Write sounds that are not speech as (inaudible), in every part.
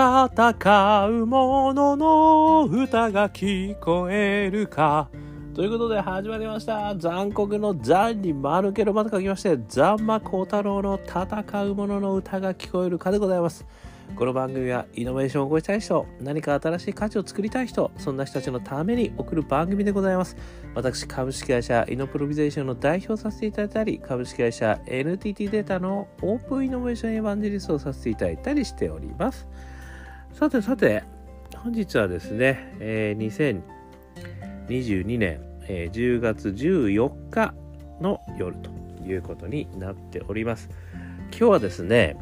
戦う者の歌が聞こえるか。ということで始まりました。残酷の残に丸けのまた書きまして、ザンマコ太郎の戦う者の歌が聞こえるかでございます。この番組はイノベーションを起こしたい人、何か新しい価値を作りたい人、そんな人たちのために送る番組でございます。私、株式会社イノプロビゼーションの代表させていただいたり、株式会社 NTT データのオープンイノベーションエヴァンジェリストをさせていただいたりしております。さてさて、本日はですね、えー、2022年、えー、10月14日の夜ということになっております。今日はですね、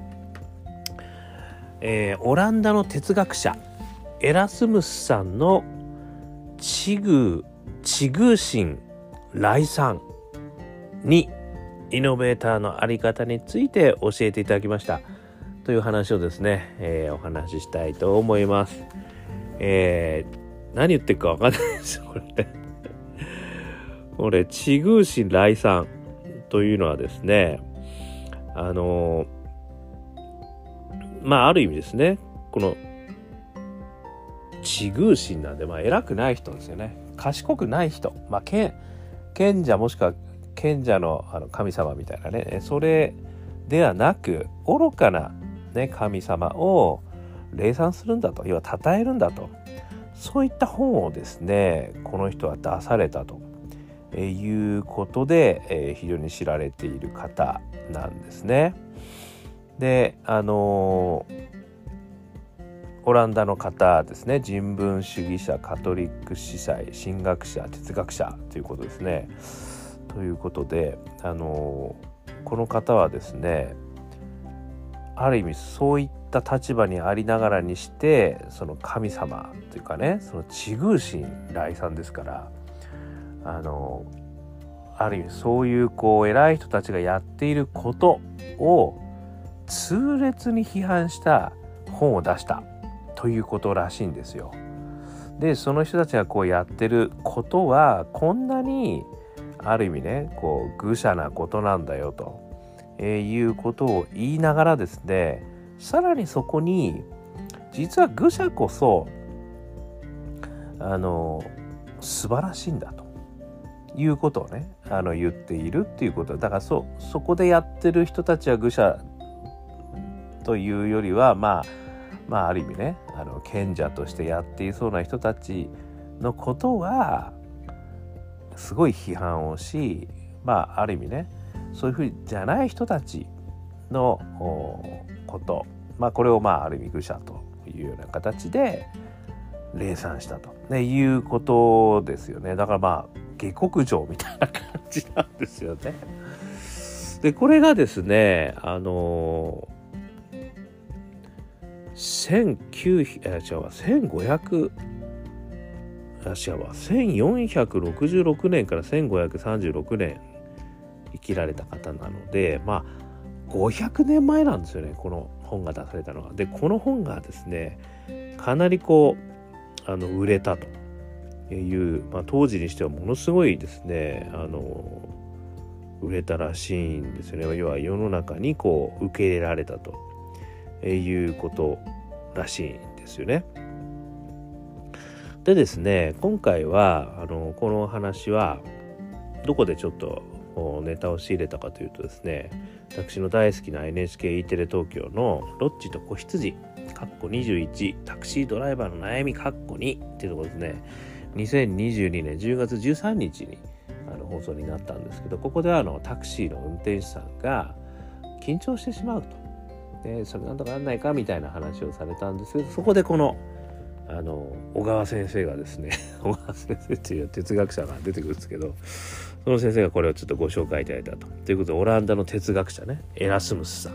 えー、オランダの哲学者エラスムスさんの地遇地遇心来産にイノベーターのあり方について教えていただきましたという話をですね、えー、お話ししたいと思います。えー、何言ってるかわかんないですよ、これ。これ、地遇心来産というのはですね、あのまあある意味ですねこの地遇心なんで、まあ、偉くない人ですよね賢くない人、まあ、賢賢者もしくは賢者のあの神様みたいなねそれではなく愚かな、ね、神様を礼賛するんだと要は称えるんだとそういった本をですねこの人は出されたということで、えー、非常に知られている方なんですね。であのオランダの方ですね人文主義者カトリック司祭神学者哲学者ということですね。ということであのこの方はですねある意味そういった立場にありながらにしてその神様というかねその地宮神来さんですからあのある意味そういうこう偉い人たちがやっていることを痛烈に批判した本を出したということらしいんですよ。でその人たちがこうやってることはこんなにある意味ねこう愚者なことなんだよと、えー、いうことを言いながらですねさらにそこに実は愚者こそあの素晴らしいんだと。いうことをねあの言っているっていうこと。だからそそこでやってる人たちは愚者というよりはまあまあある意味ねあの賢者としてやっていそうな人たちのことはすごい批判をしまあある意味ねそういうふうじゃない人たちのこと。まあこれをまあある意味愚者というような形で礼賛したと、ね、いうことですよね。だからまあ下克上みたいな感じなんですよね。でこれがですねあの1900え違うわ。1500あ違うわ。1466年から1536年生きられた方なのでまあ500年前なんですよねこの本が出されたのが。でこの本がですねかなりこうあの売れたという、まあ、当時にしてはものすごいですねあの売れたらしいんですよね要は世の中にこう受け入れられたということらしいんですよね。でですね今回はあのこの話はどこでちょっとネタを仕入れたかというとですね私の大好きな NHKE テレ東京の「ロッチと子羊」かっこ21タクシードライバーの悩みかっこ2っていうところですね。2022年10月13日にあの放送になったんですけどここではあのタクシーの運転手さんが緊張してしまうと。でそれなんとかなんないか？みたいな話をされたんですけどそこでこのあの小川先生がですね (laughs) 小川先生っていう哲学者が出てくるんですけどその先生がこれをちょっとご紹介いただいたと。ということでオランダの哲学者ねエラスムスさん。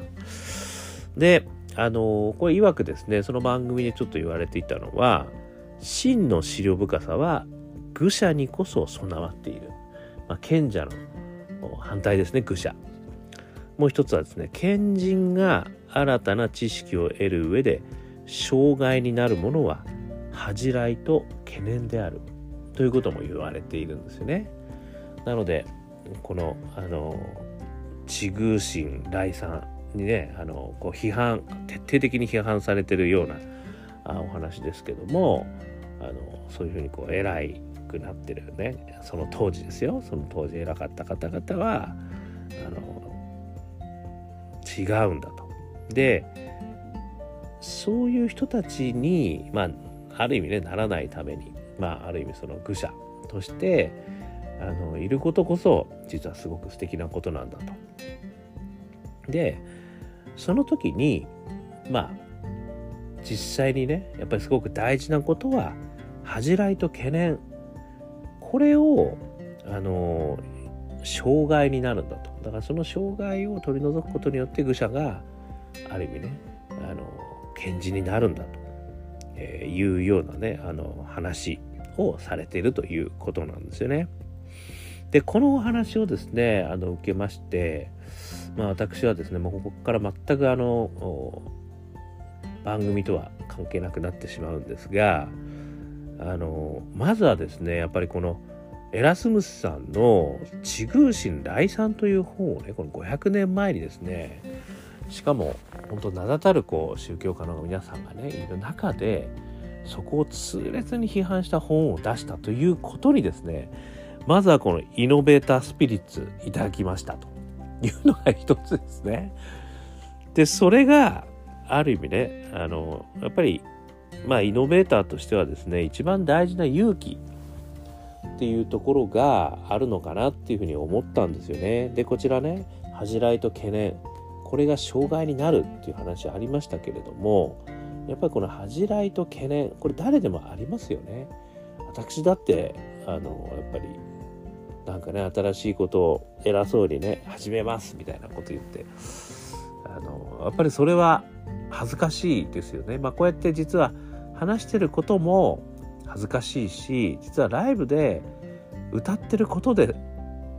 であのこれ曰くですねその番組でちょっと言われていたのは真の資料深さは愚者にこそ備わっている。まあ、賢者の反対ですね愚者。もう一つはですね賢人が新たな知識を得る上で障害になるものは恥じらいと懸念であるということも言われているんですよね。なのでこのあの地宮神来さんにねあのこう批判徹底的に批判されてるようなあお話ですけどもあのそういうふうにこう偉くなってるねその当時ですよその当時偉かった方々はあの違うんだと。でそういう人たちにまあある意味ねならないためにまあある意味その愚者としてあのいることこそ実はすごく素敵なことなんだと。でその時にまあ実際にねやっぱりすごく大事なことは恥じらいと懸念これをあの障害になるんだとだからその障害を取り除くことによって愚者がある意味ねあの賢治になるんだと、えいうようなねあの話をされているということなんですよね。でこのお話をですねあの受けまして、まあ、私はですねもうここから全くあの番組とは関係なくなってしまうんですがあのまずはですねやっぱりこのエラスムスさんの「地宮神来産」という本をねこの500年前にですねしかも本当名だたるこう宗教家の皆さんがねいる中でそこを痛烈に批判した本を出したということにですねまずはこのイノベータースピリッツいただきましたというのが一つですね。でそれがある意味ねあのやっぱりまあイノベーターとしてはですね一番大事な勇気っていうところがあるのかなっていうふうに思ったんですよね。でこちらね恥じらいと懸念これが障害になるっていう話ありましたけれどもやっぱりこの恥じらいと懸念これ誰でもありますよね。私だってあのやっぱりなんかね新しいことを偉そうにね始めますみたいなこと言って。あのやっぱりそれは恥ずかしいですよね。まあ、こうやって実は話してることも恥ずかしいし実はライブで歌ってることで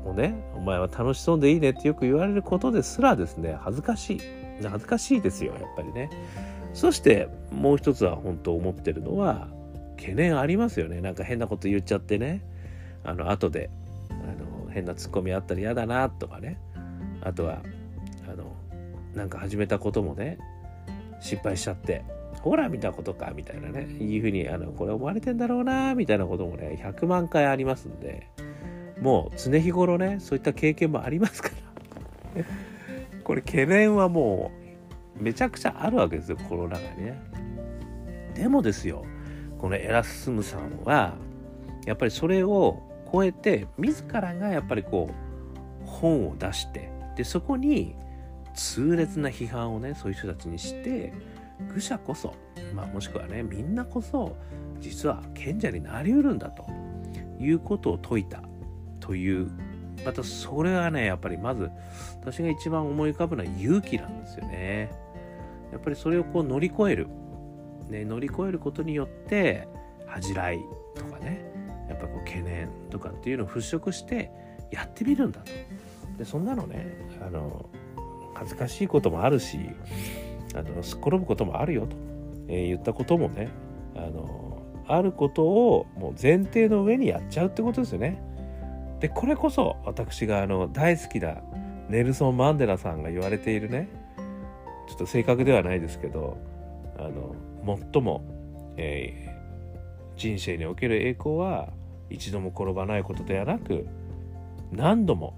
もねお前は楽しそうでいいねってよく言われることですらですね恥ずかしい。恥ずかしいですよやっぱりね。そしてもう一つは本当思ってるのは懸念ありますよね。なんか変なこと言っちゃってね。あの後で変なツッコミあったら嫌だなとかね。あとはあのなんか始めたこともね失敗しちゃってほら見たことかみたいなね。いうふうにあのこれ思われてんだろうなみたいなこともね100万回ありますんでもう常日頃ねそういった経験もありますから。(laughs) これ懸念はもうめちゃくちゃあるわけですよこの中にね。でもですよこのエラスムさんはやっぱりそれを超えて自らがやっぱりこう本を出してでそこに痛烈な批判をねそういう人たちにして愚者こそ、まあ、もしくはねみんなこそ実は賢者になりうるんだということを説いたというまたそれはねやっぱりまず私が一番思い浮かぶのは勇気なんですよね。やっぱりそれをこう乗り越える、ね、乗り越えることによって恥じらいやっぱこう懸念とかっていうのを払拭してやってみるんだと。でそんなのねあの恥ずかしいこともあるしあのすっ転ぶこともあるよと、えー、言ったこともねあのあることをもう前提の上にやっちゃうってことですよね。でこれこそ私があの大好きなネルソン・マンデラさんが言われているねちょっと正確ではないですけどあの最も、えー、人生における栄光は一度も転ばないことではなく何度も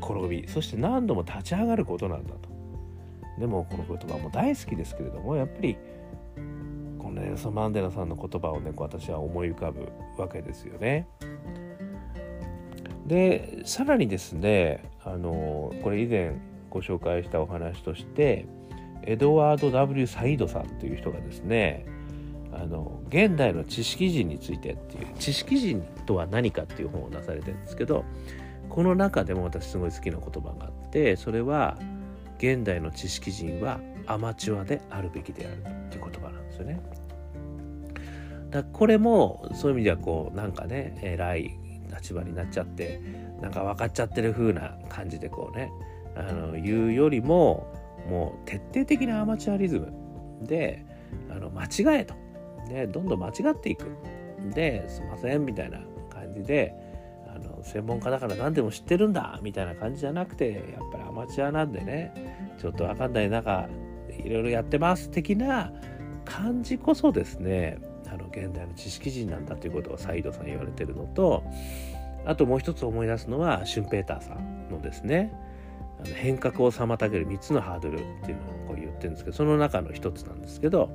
転びそして何度も立ち上がることなんだとでもこの言葉も大好きですけれどもやっぱりこのネルソン・マンデラさんの言葉をね私は思い浮かぶわけですよね。でさらにですねあのこれ以前ご紹介したお話としてエドワード・ W・ サイドさんという人がですねあの現代の知識人についてっていう知識人とは何かっていう本を出されてるんですけどこの中でも私すごい好きな言葉があってそれは現代の知識人はアマチュアであるべきであるっていう言葉なんですよね。だこれもそういう意味ではこうなんかね偉い立場になっちゃってなんか分かっちゃってる風な感じでこうねあの言うよりももう徹底的なアマチュアリズムであの間違えとでどんどん間違っていく。ですいませんみたいな感じであの専門家だから何でも知ってるんだみたいな感じじゃなくてやっぱりアマチュアなんでねちょっと分かんない中いろいろやってます的な感じこそですねあの現代の知識人なんだということをサイドさん言われてるのとあともう一つ思い出すのはシュンペーターさんのですね変革を妨げる3つのハードルっていうのをこう言ってるんですけどその中の一つなんですけど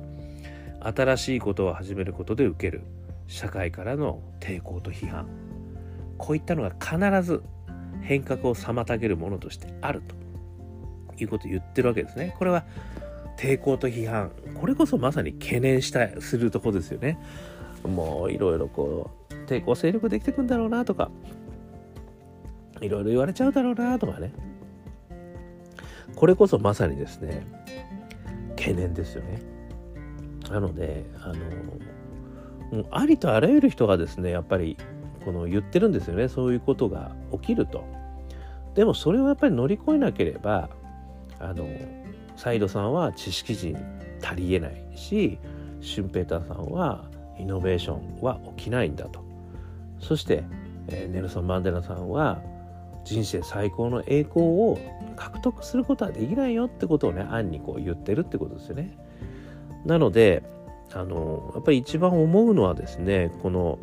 新しいことを始めることで受ける社会からの抵抗と批判こういったのが必ず変革を妨げるものとしてあるということを言ってるわけですね。これは抵抗と批判これこそまさに懸念したするとこですよね。もういろいろこう抵抗勢力できてくんだろうなとかいろいろ言われちゃうだろうなとかねこれこそまさにですね懸念ですよね。なのであのもうありとあらゆる人がですねやっぱりこの言ってるんですよねそういうことが起きると。でもそれをやっぱり乗り越えなければあのサイドさんは知識人足りえないしシュンペーターさんはイノベーションは起きないんだとそして、えー、ネルソン・マンデラさんは人生最高の栄光を獲得することはできないよってことをね暗にこう言ってるってことですよね。なのであのやっぱり一番思うのはですねこの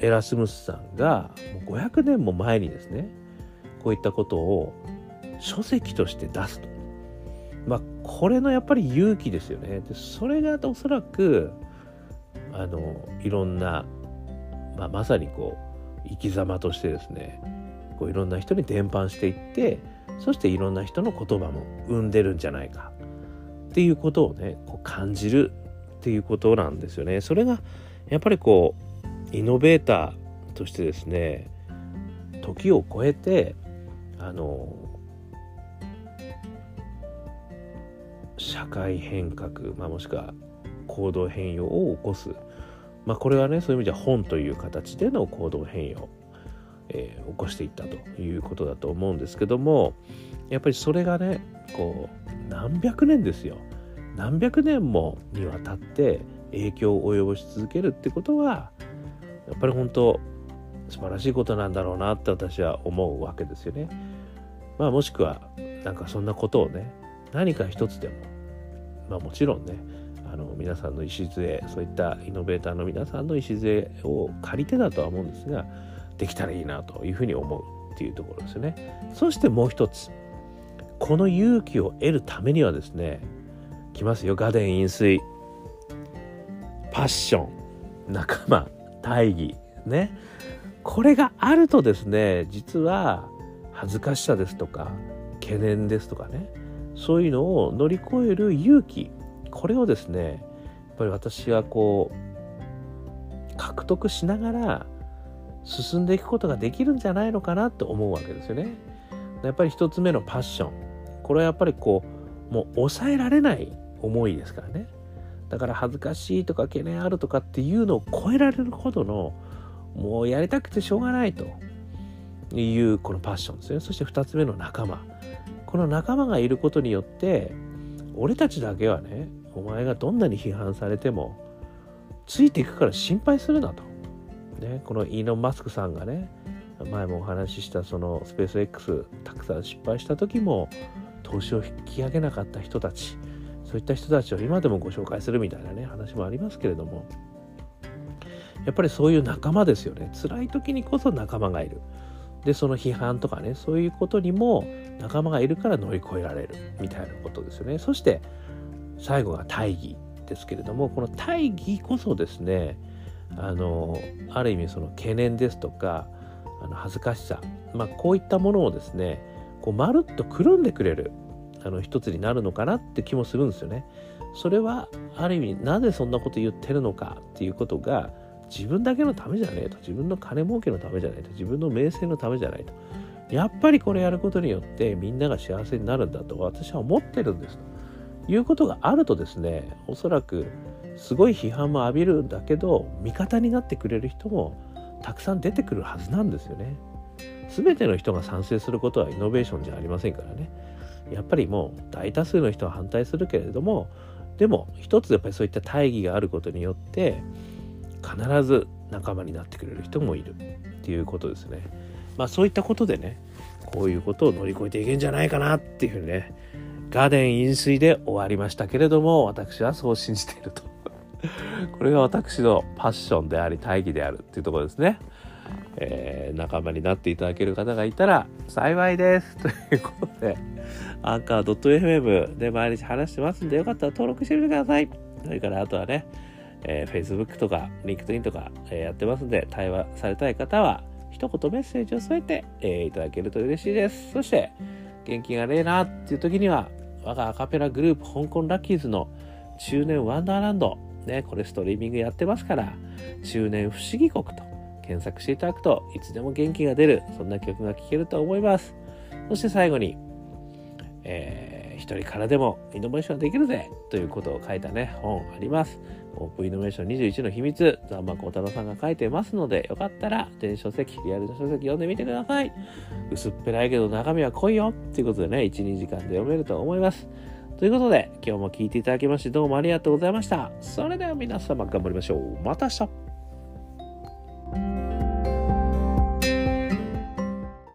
エラスムスさんがもう500年も前にですねこういったことを書籍として出すと。まあこれのやっぱり勇気ですよね。でそれがおそらくあのいろんな、まあ、まさにこう生き様としてですねこういろんな人に伝播していってそしていろんな人の言葉も生んでるんじゃないかっていうことをねこう感じるっていうことなんですよね。それがやっぱりこうイノベーターとしてですね時を超えてあの社会変革、まあ、もしくは行動変容を起こす、まあ、これはねそういう意味では本という形での行動変容、えー、起こしていったということだと思うんですけどもやっぱりそれがねこう何百年ですよ何百年もにわたって影響を及ぼし続けるってことはやっぱり本当素晴らしいことなんだろうなって私は思うわけですよね。まあもしくはなんかそんなことをね何か一つでもまあもちろんねあの皆さんの礎そういったイノベーターの皆さんの礎を借りてだとは思うんですができたらいいなというふうに思うっていうところですね。そしてもう一つこの勇気を得るためにはですねきますよ。ガデン飲水。パッション。仲間。大義。ね。これがあるとですね実は恥ずかしさですとか懸念ですとかねそういうのを乗り越える勇気。これをですねやっぱり私はこう獲得しながら進んでいくことができるんじゃないのかなと思うわけですよね。やっぱり一つ目のパッションこれはやっぱりこうもう抑えられない思いですからね。だから恥ずかしいとか懸念あるとかっていうのを超えられるほどのもうやりたくてしょうがないと。いうこのパッションですね。そして2つ目の仲間。この仲間がいることによって俺たちだけはねお前がどんなに批判されてもついていくから心配するなと。ね、このイーノン・マスクさんがね前もお話ししたそのスペース X たくさん失敗した時も投資を引き上げなかった人たちそういった人たちを今でもご紹介するみたいなね話もありますけれどもやっぱりそういう仲間ですよね。辛い時にこそ仲間がいる。でその批判とかねそういうことにも仲間がいるから乗り越えられるみたいなことですよね。そして最後が大義ですけれどもこの大義こそですねあのある意味その懸念ですとかあの恥ずかしさ、まあ、こういったものをですねこうまるっとくるんでくれるあの一つになるのかなって気もするんですよね。それはある意味なぜそんなこと言ってるのかっていうことが自分だけのためじゃねえと自分の金儲けのためじゃないと自分の名声のためじゃないとやっぱりこれやることによってみんなが幸せになるんだと私は思ってるんですということがあるとですねおそらくすごい批判も浴びるんだけど味方になってくれる人もたくさん出てくるはずなんですよね。全ての人が賛成することはイノベーションじゃありませんからね。やっぱりもう大多数の人は反対するけれどもでも一つやっぱりそういった大義があることによって必ず仲間になってくれる人もいるっていうことですね。まあそういったことでねこういうことを乗り越えていけんじゃないかなっていうふうにねガーデン飲水で終わりましたけれども、私はそう信じていると。(laughs) これが私のパッションであり、大義であるっていうところですね。えー、仲間になっていただける方がいたら幸いです。(laughs) ということで、アンカー .fm で毎日話してますんで、よかったら登録してみてください。それからあとはね、えー、Facebook とか LinkedIn とか、えー、やってますんで、対話されたい方は、一言メッセージを添えて、えー、いただけると嬉しいです。そして、元気がねえなっていう時には、我がアカペラグループ香港ラッキーズの中年ワンダーランド、ね、これストリーミングやってますから、中年不思議国と検索していただくといつでも元気が出る、そんな曲が聴けると思います。そして最後に、えー、一人からでもイノベーションできるぜということを書いたね、本あります。オープンイノベーション21の秘密、ザンマコ太郎さんが書いてますので、よかったら電子書籍、リアルな書籍読んでみてください。薄っぺらいけど中身は濃いよということでね、1、2時間で読めると思います。ということで、今日も聴いていただきましてどうもありがとうございました。それでは皆様頑張りましょう。また明日